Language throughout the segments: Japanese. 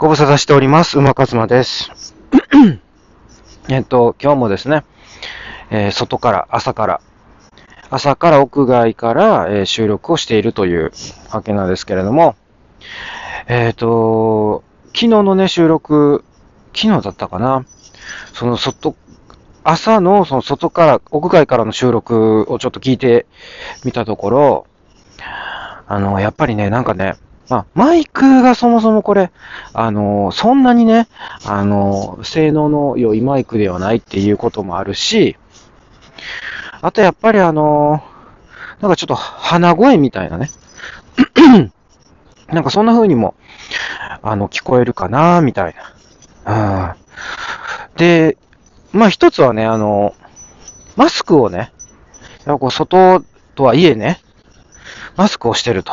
ご無沙汰しております。馬和馬です。えっと、今日もですね、えー外から、朝から、朝から屋外から、えー収録をしているというわけなんですけれども、えっ、と、昨日のね、収録、昨日だったかな、その外、朝のその外から、屋外からの収録をちょっと聞いてみたところ、あの、やっぱりね、なんかね、まあ、マイクがそもそもこれ、あの、そんなにね、あの、性能の良いマイクではないっていうこともあるし、あとやっぱりあの、なんかちょっと鼻声みたいなね、なんかそんな風にも、あの、聞こえるかな、みたいな。で、まあ一つはね、あの、マスクをね、やっぱこう外とはいえね、マスクをしてると。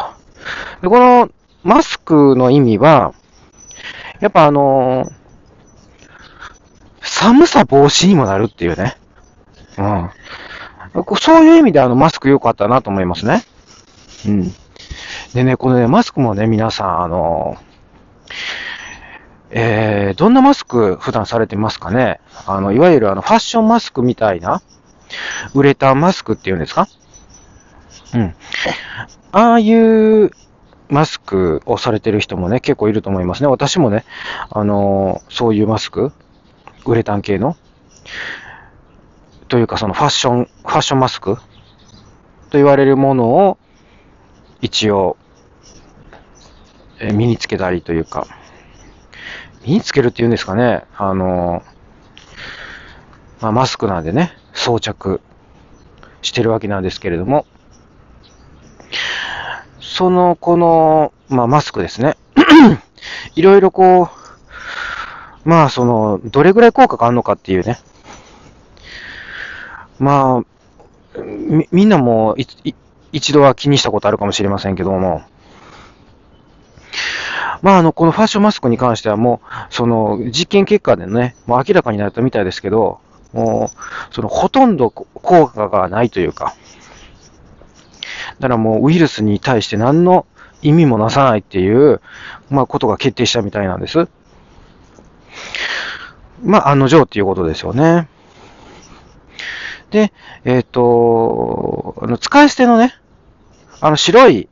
で、このマスクの意味は、やっぱあの寒さ防止にもなるっていうね。うん。そういう意味であのマスク良かったなと思いますね。うん。でね、このね、マスクもね、皆さん、あのえー、どんなマスク普段されてますかね？あの、いわゆるあの、ファッションマスクみたいな、ウレタンマスクっていうんですか？うん。ああいうマスクをされてる人もね、結構いると思いますね。私もね、あのーそういうマスク、ウレタン系の、というかそのファッション、ファッションマスクと言われるものを、一応、え身につけたりというか、身につけるっていうんですかね、あのーまあ、マスクなんでね、装着してるわけなんですけれども、その、この、まあ、マスクですね。いろいろこう、まあ、その、どれぐらい効果があるのかっていうね。まあ、み、みんなもいい一度は気にしたことあるかもしれませんけども、まあ、あの、このファッションマスクに関してはもう、その、実験結果でね、もう明らかになったみたいですけど、もう、その、ほとんど効果がないというか、だからもうウイルスに対して何の意味もなさないっていう、まあことが決定したみたいなんです。まあ案の定っていうことですよね。で、えっ、と、あの使い捨てのね、あの白い、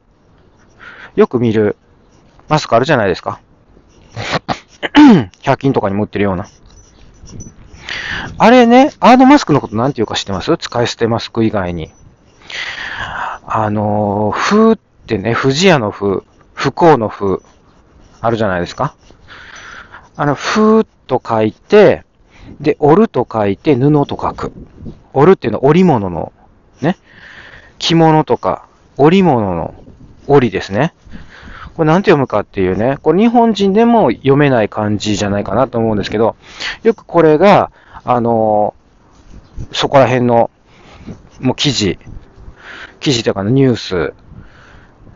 よく見るマスクあるじゃないですか。100均とかにも売ってるような。あれね、あのマスクのことなんていうか知ってます？使い捨てマスク以外に。あのー、風ってね、不二家の風、不幸の風、あるじゃないですか。あの、風と書いて、で、折ると書いて布と書く。折るっていうのは織物の、ね、着物とか織物の織ですね。これなんて読むかっていうね、これ日本人でも読めない漢字じゃないかなと思うんですけど、よくこれが、あのーそこら辺の、もう記事、記事とかのニュース、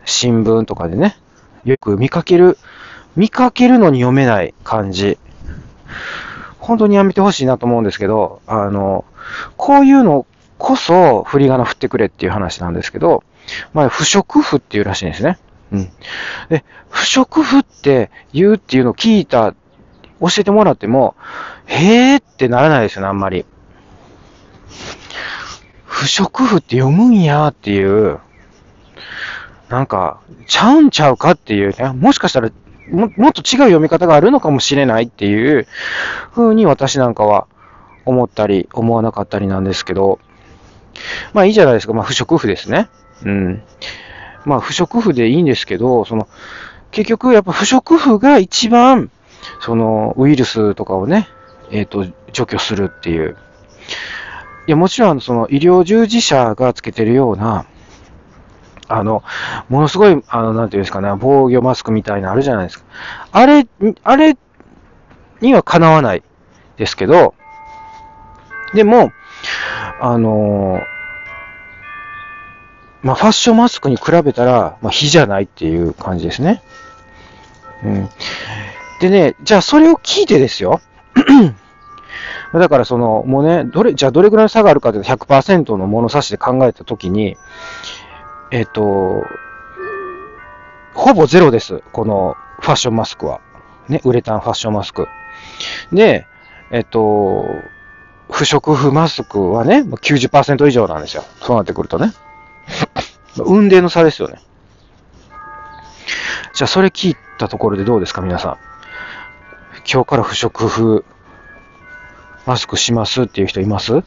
新聞とかでね、よく見かける、見かけるのに読めない漢字。本当にやめてほしいなと思うんですけど、あの、こういうのこそ振り仮名振ってくれっていう話なんですけど、まあ、不織布っていうらしいんですね。うん。で、不織布って言うっていうのを聞いた、教えてもらっても、へーってならないですよね、あんまり。不織布って読むんやっていう、なんか、ちゃうんちゃうかっていうね、もしかしたらも、もっと違う読み方があるのかもしれないっていう風に私なんかは思ったり、思わなかったりなんですけど、まあいいじゃないですか。まあ不織布ですね。うん。まあ不織布でいいんですけど、その、結局やっぱ不織布が一番、その、ウイルスとかをね、えっ、と、除去するっていう。いや、もちろん、その、医療従事者がつけてるような、あの、ものすごい、あの、なんていうんですかね、防御マスクみたいなあるじゃないですか。あれ、あれにはかなわないですけど、でも、あのまあ、ファッションマスクに比べたら、まあ、比じゃないっていう感じですね。うん。でね、じゃあそれを聞いてですよ。だからその、もうね、どれ、じゃあどれぐらいの差があるかというと100%の物差しで考えたときに、えっ、と、ほぼゼロです。このファッションマスクは。ね、ウレタンファッションマスク。で、えっと、不織布マスクはね、90%以上なんですよ。そうなってくるとね。運命の差ですよね。じゃあ、それ聞いたところでどうですか、皆さん。今日から不織布マスクしますっていう人います？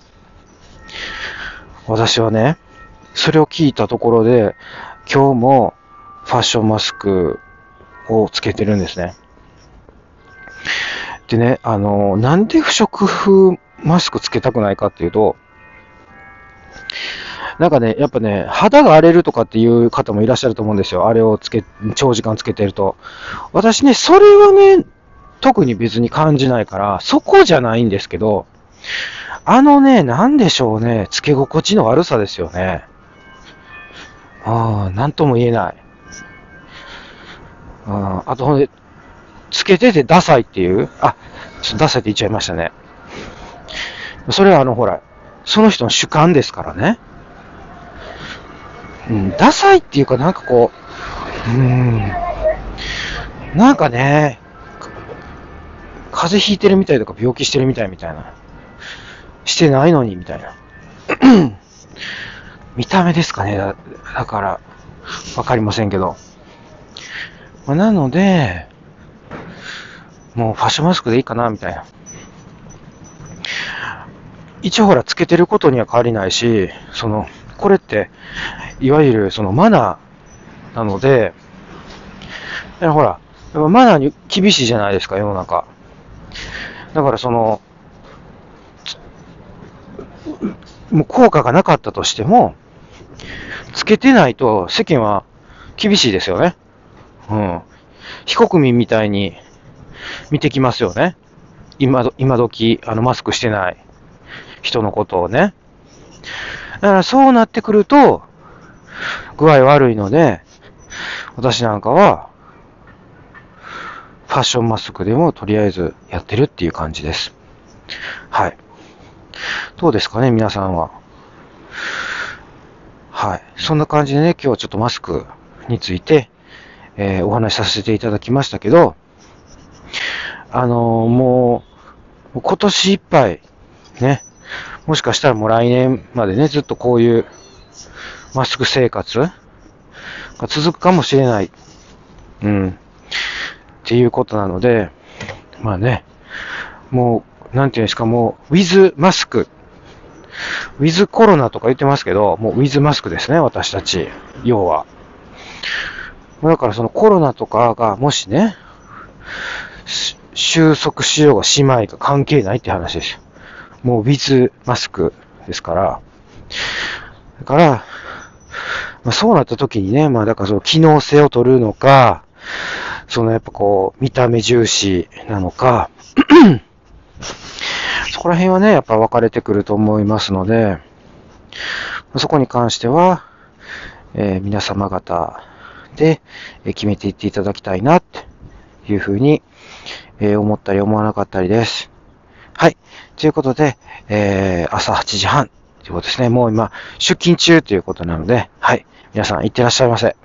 私はね、それを聞いたところで、今日もファッションマスクをつけてるんですね。でね、あの、なんで不織布マスクつけたくないかっていうと、なんかね、やっぱね、肌が荒れるとかっていう方もいらっしゃると思うんですよ。あれをつけ、長時間つけてると。私ね、それはね、特に別に感じないから、そこじゃないんですけど、あのね、なんでしょうね、つけ心地の悪さですよね。ああ、なんとも言えない。ああとほんで、つけててダサいっていう、あ、ちょっとダサいって言っちゃいましたね。それはあの、ほら、その人の主観ですからね。うん、ダサいっていうかなんかこう、うーん、なんかね、風邪ひいてるみたいとか病気してるみたいみたいな。してないのにみたいな。見た目ですかねだだから、わかりませんけど。まあ、なので、もうファッションマスクでいいかなみたいな。一応ほら、つけてることには変わりないし、その、これって、いわゆるそのマナーなので、ほら、マナーに厳しいじゃないですか、世の中。だからその、もう効果がなかったとしても、つけてないと世間は厳しいですよね。うん。非国民みたいに見てきますよね。今ど、今時、あの、マスクしてない人のことをね。だからそうなってくると、具合悪いので、私なんかは、ファッションマスクでもとりあえずやってるっていう感じです。はい。どうですかね、皆さんは。はい。そんな感じでね、今日はちょっとマスクについて、えー、お話しさせていただきましたけど、あのー、もう、今年いっぱい、ね、もしかしたらもう来年までね、ずっとこういうマスク生活が続くかもしれない。うん。っていうことなので、まあね、もう、なんていうんですか、もう、ウィズマスク。ウィズコロナとか言ってますけど、もうウィズマスクですね、私たち。要は。だからそのコロナとかがもしね、収束しようがしまいが関係ないって話です。もうウィズマスクですから。だから、まあ、そうなった時にね、まあだからその機能性を取るのか、そのやっぱこう、見た目重視なのか、そこら辺はね、やっぱ分かれてくると思いますので、そこに関しては、えー、皆様方で決めていっていただきたいな、っていうふうに、えー、思ったり思わなかったりです。はい。ということで、えー、朝8時半ということですね。もう今、出勤中ということなので、はい。皆さん、いってらっしゃいませ。